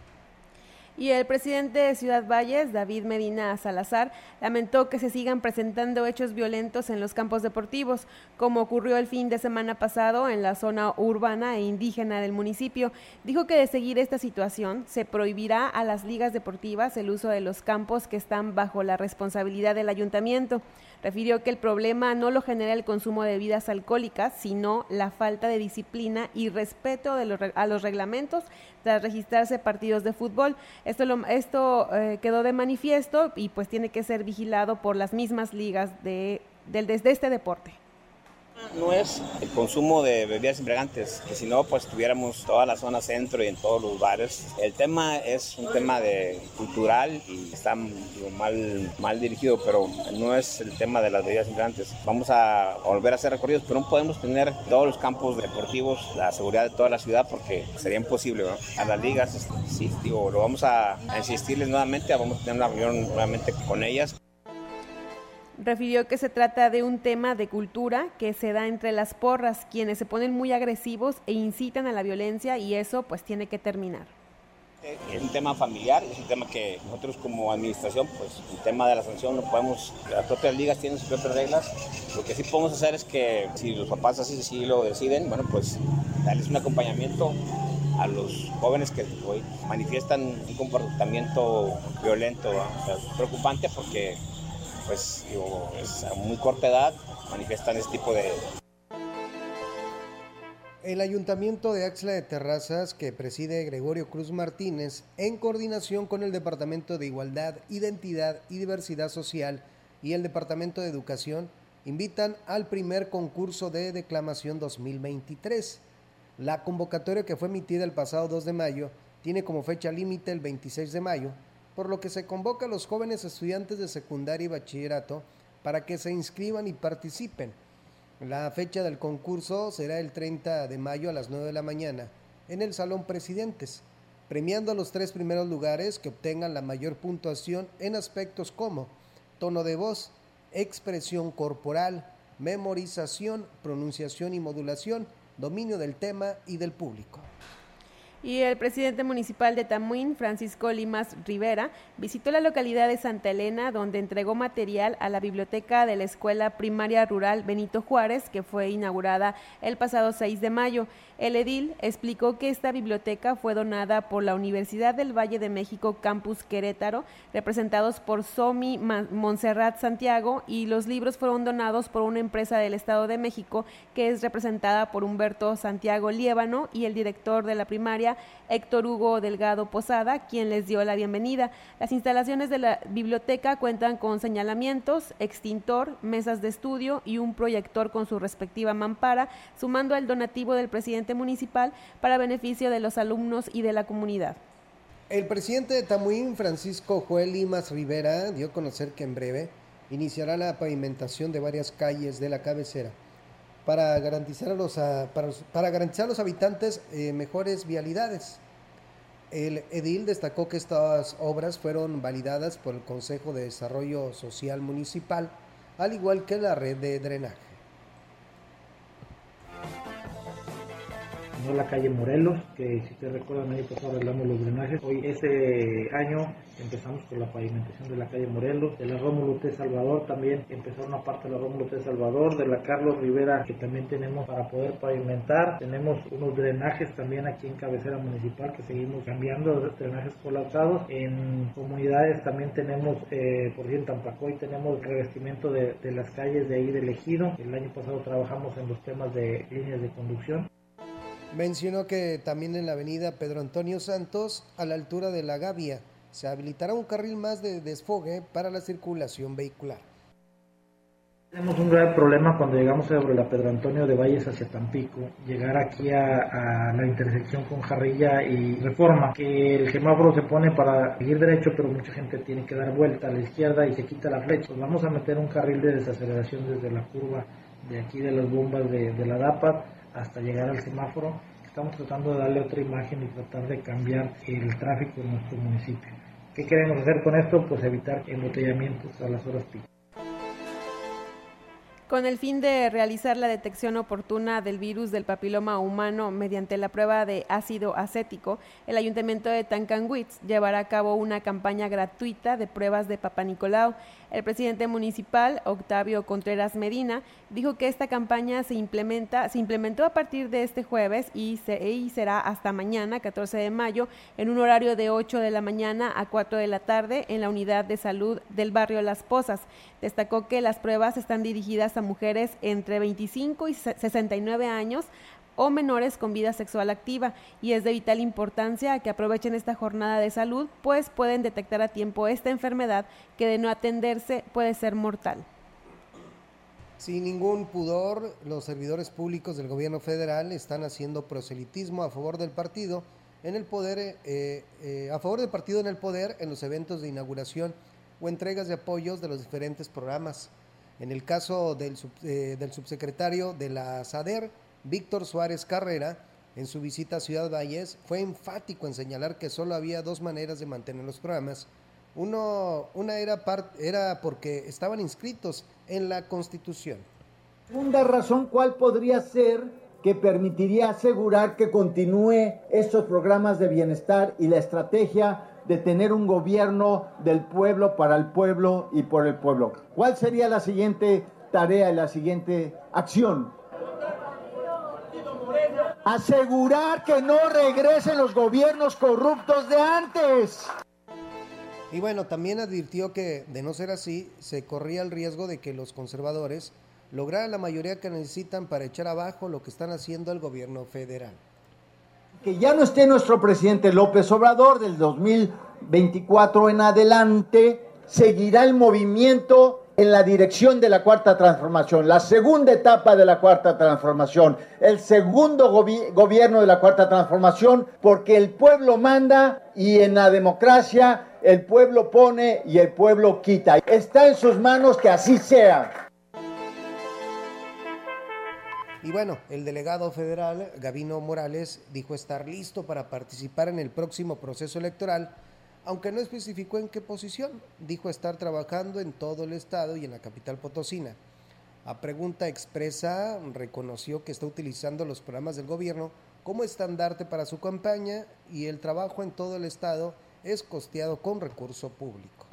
Speaker 2: Y el presidente de Ciudad Valles, David Medina Salazar, lamentó que se sigan presentando hechos violentos en los campos deportivos, como ocurrió el fin de semana pasado en la zona urbana e indígena del municipio. Dijo que de seguir esta situación se prohibirá a las ligas deportivas el uso de los campos que están bajo la responsabilidad del ayuntamiento. Refirió que el problema no lo genera el consumo de bebidas alcohólicas, sino la falta de disciplina y respeto de los, a los reglamentos tras registrarse partidos de fútbol. Esto, lo, esto eh, quedó de manifiesto y pues tiene que ser vigilado por las mismas ligas de, del, de este deporte
Speaker 25: no es el consumo de bebidas embriagantes, que si no, pues tuviéramos toda la zona centro y en todos los bares. El tema es un tema de cultural y está mal, mal dirigido, pero no es el tema de las bebidas embriagantes. Vamos a volver a hacer recorridos, pero no podemos tener todos los campos deportivos, la seguridad de toda la ciudad, porque sería imposible. ¿no? A las ligas, sí, digo, lo vamos a insistirles nuevamente, vamos a tener una reunión nuevamente con ellas
Speaker 2: refirió que se trata de un tema de cultura que se da entre las porras, quienes se ponen muy agresivos e incitan a la violencia y eso pues tiene que terminar.
Speaker 25: Es un tema familiar, es un tema que nosotros como administración, pues el tema de la sanción no podemos, las propias ligas tienen sus propias reglas, lo que sí podemos hacer es que si los papás así, así lo deciden, bueno pues darles un acompañamiento a los jóvenes que hoy manifiestan un comportamiento violento, preocupante porque pues digo, es a muy corta edad manifiestan este tipo de...
Speaker 3: El Ayuntamiento de Axla de Terrazas, que preside Gregorio Cruz Martínez, en coordinación con el Departamento de Igualdad, Identidad y Diversidad Social y el Departamento de Educación, invitan al primer concurso de declamación 2023. La convocatoria que fue emitida el pasado 2 de mayo tiene como fecha límite el 26 de mayo por lo que se convoca a los jóvenes estudiantes de secundaria y bachillerato para que se inscriban y participen. La fecha del concurso será el 30 de mayo a las 9 de la mañana en el Salón Presidentes, premiando a los tres primeros lugares que obtengan la mayor puntuación en aspectos como tono de voz, expresión corporal, memorización, pronunciación y modulación, dominio del tema y del público.
Speaker 2: Y el presidente municipal de Tamuín, Francisco Limas Rivera, visitó la localidad de Santa Elena, donde entregó material a la biblioteca de la Escuela Primaria Rural Benito Juárez, que fue inaugurada el pasado 6 de mayo. El edil explicó que esta biblioteca fue donada por la Universidad del Valle de México Campus Querétaro, representados por Somi Montserrat Santiago, y los libros fueron donados por una empresa del Estado de México que es representada por Humberto Santiago Liébano y el director de la primaria Héctor Hugo Delgado Posada, quien les dio la bienvenida. Las instalaciones de la biblioteca cuentan con señalamientos, extintor, mesas de estudio y un proyector con su respectiva mampara, sumando al donativo del presidente municipal para beneficio de los alumnos y de la comunidad.
Speaker 3: El presidente de Tamuín, Francisco Joel Limas Rivera, dio a conocer que en breve iniciará la pavimentación de varias calles de la cabecera para garantizar a los, para, garantizar a los habitantes eh, mejores vialidades. El edil destacó que estas obras fueron validadas por el Consejo de Desarrollo Social Municipal, al igual que la red de drenaje.
Speaker 16: No la calle Morelos, que si te recuerdan, ahí pasado arreglamos los drenajes. Hoy, ese año, empezamos con la pavimentación de la calle Morelos, de la Rómulo T. Salvador también empezó una parte de la Rómulo T. Salvador, de la Carlos Rivera, que también tenemos para poder pavimentar. Tenemos unos drenajes también aquí en cabecera municipal que seguimos cambiando, drenajes colapsados. En comunidades también tenemos, eh, por ejemplo, en Tampacoy tenemos revestimiento de, de las calles de ahí del ejido. El año pasado trabajamos en los temas de líneas de conducción.
Speaker 3: Mencionó que también en la avenida Pedro Antonio Santos, a la altura de la Gavia, se habilitará un carril más de desfogue para la circulación vehicular.
Speaker 16: Tenemos un gran problema cuando llegamos sobre la Pedro Antonio de Valles hacia Tampico, llegar aquí a, la intersección con Jarrilla y Reforma, que el semáforo se pone para seguir derecho, pero mucha gente tiene que dar vuelta a la izquierda y se quita la flecha. Vamos a meter un carril de desaceleración desde la curva de aquí de las bombas de, de la DAPA hasta llegar al semáforo. Estamos tratando de darle otra imagen y tratar de cambiar el tráfico en nuestro municipio. ¿Qué queremos hacer con esto? Pues evitar embotellamientos a las horas pico.
Speaker 2: Con el fin de realizar la detección oportuna del virus del papiloma humano mediante la prueba de ácido acético, el Ayuntamiento de Tancanwitz llevará a cabo una campaña gratuita de pruebas de Papa Nicolau. El presidente municipal, Octavio Contreras Medina, dijo que esta campaña se implementa, se implementó a partir de este jueves y, será hasta mañana, 14 de mayo, en un horario de 8 de la mañana a 4 de la tarde en la unidad de salud del barrio Las Posas. Destacó que las pruebas están dirigidas a mujeres entre 25 y 69 años o menores con vida sexual activa y es de vital importancia que aprovechen esta jornada de salud, pues pueden detectar a tiempo esta enfermedad que de no atenderse puede ser mortal.
Speaker 3: Sin ningún pudor, los servidores públicos del gobierno federal están haciendo proselitismo a favor del partido en el poder, eh, eh, a favor del partido en el poder en los eventos de inauguración o entregas de apoyos de los diferentes programas. En el caso del, eh, del subsecretario de la SADER, Víctor Suárez Carrera, en su visita a Ciudad Valles, fue enfático en señalar que solo había dos maneras de mantener los programas. Uno, una era, era porque estaban inscritos en la Constitución.
Speaker 26: Segunda razón, ¿cuál podría ser que permitiría asegurar que continúe estos programas de bienestar y la estrategia de tener un gobierno del pueblo para el pueblo y por el pueblo? ¿Cuál sería la siguiente tarea y la siguiente acción? Asegurar que no regresen los gobiernos corruptos de antes.
Speaker 3: Y bueno, también advirtió que, de no ser así, se corría el riesgo de que los conservadores lograran la mayoría que necesitan para echar abajo lo que están haciendo el gobierno federal.
Speaker 26: Que ya no esté nuestro presidente López Obrador del 2024 en adelante, seguirá el movimiento en la dirección de la cuarta transformación, la segunda etapa de la cuarta transformación, el segundo gobierno de la cuarta transformación, porque el pueblo manda y en la democracia el pueblo pone y el pueblo quita. Está en sus manos que así sea.
Speaker 3: Y bueno, el delegado federal, Gavino Morales, dijo estar listo para participar en el próximo proceso electoral aunque no especificó en qué posición, dijo estar trabajando en todo el estado y en la capital potosina. A pregunta expresa, reconoció que está utilizando los programas del gobierno como estandarte para su campaña y el trabajo en todo el estado es costeado con recurso público.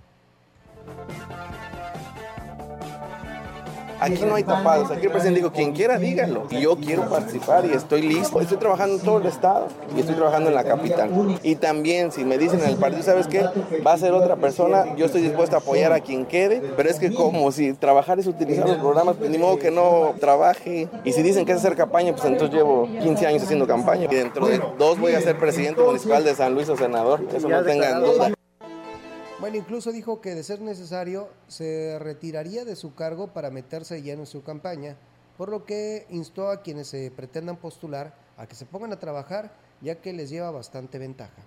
Speaker 27: Aquí no hay tapados, aquí el presidente dijo, quien quiera díganlo. Y yo quiero participar y estoy listo. Estoy trabajando en todo el estado y estoy trabajando en la capital. Y también si me dicen en el partido, ¿sabes qué? Va a ser otra persona, yo estoy dispuesto a apoyar a quien quede, pero es que como si trabajar es utilizar los programas, pues ni modo que no trabaje. Y si dicen que es hacer campaña, pues entonces llevo 15 años haciendo campaña. Y dentro de dos voy a ser presidente municipal de San Luis o senador, eso no tengan duda.
Speaker 3: Bueno, incluso dijo que de ser necesario se retiraría de su cargo para meterse lleno en su campaña, por lo que instó a quienes se pretendan postular a que se pongan a trabajar, ya que les lleva bastante ventaja.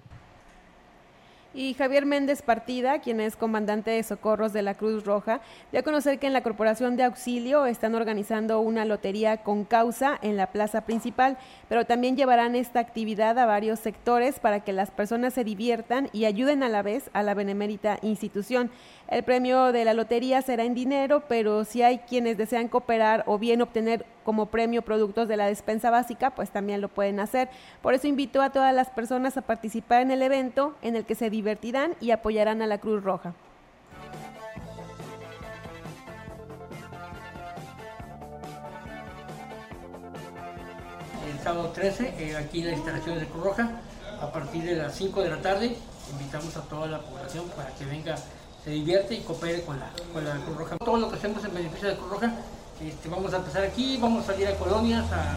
Speaker 2: Y Javier Méndez Partida, quien es comandante de socorros de la Cruz Roja, dio a conocer que en la Corporación de Auxilio están organizando una lotería con causa en la plaza principal, pero también llevarán esta actividad a varios sectores para que las personas se diviertan y ayuden a la vez a la benemérita institución. El premio de la lotería será en dinero, pero si hay quienes desean cooperar o bien obtener como premio productos de la despensa básica, pues también lo pueden hacer. Por eso invito a todas las personas a participar en el evento en el que se divertirán y apoyarán a la Cruz Roja.
Speaker 28: El sábado 13, eh, aquí en las instalaciones de Cruz Roja, a partir de las 5 de la tarde, invitamos a toda la población para que venga, se divierte y coopere con la, con la Cruz Roja. Todo lo que hacemos en beneficio de Cruz Roja, este, vamos a empezar aquí, vamos a salir a colonias, a,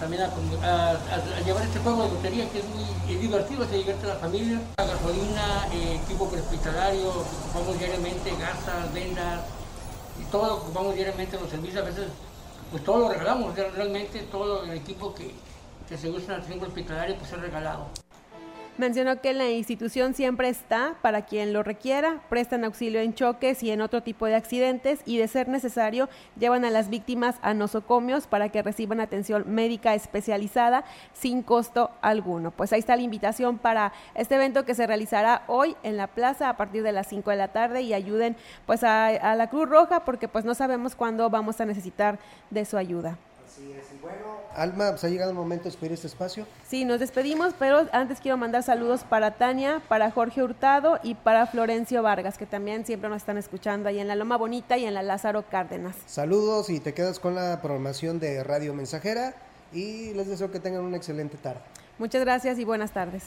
Speaker 28: también a, llevar este juego de lotería que es muy divertido, se divierte la familia. La gasolina, eh, equipo prehospitalario, ocupamos diariamente, gasas, vendas, y todo lo ocupamos diariamente en los servicios, a veces pues todo lo regalamos, real- realmente todo el equipo que, que se usa en la atención hospitalaria pues es regalado.
Speaker 2: Mencionó que la institución siempre está para quien lo requiera, prestan auxilio en choques y en otro tipo de accidentes y de ser necesario llevan a las víctimas a nosocomios para que reciban atención médica especializada sin costo alguno. Pues ahí está la invitación para este evento que se realizará hoy en la plaza a partir de las 5 de la tarde y ayuden pues a, a la Cruz Roja porque pues no sabemos cuándo vamos a necesitar de su ayuda.
Speaker 3: Alma, pues ha llegado el momento de despedir este espacio.
Speaker 2: Sí, nos despedimos, pero antes quiero mandar saludos para Tania, para Jorge Hurtado y para Florencio Vargas, que también siempre nos están escuchando ahí en la Loma Bonita y en la Lázaro Cárdenas.
Speaker 3: Saludos y te quedas con la programación de Radio Mensajera y les deseo que tengan una excelente tarde.
Speaker 2: Muchas gracias y buenas tardes.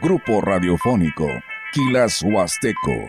Speaker 11: Grupo Radiofónico, Quilas Huasteco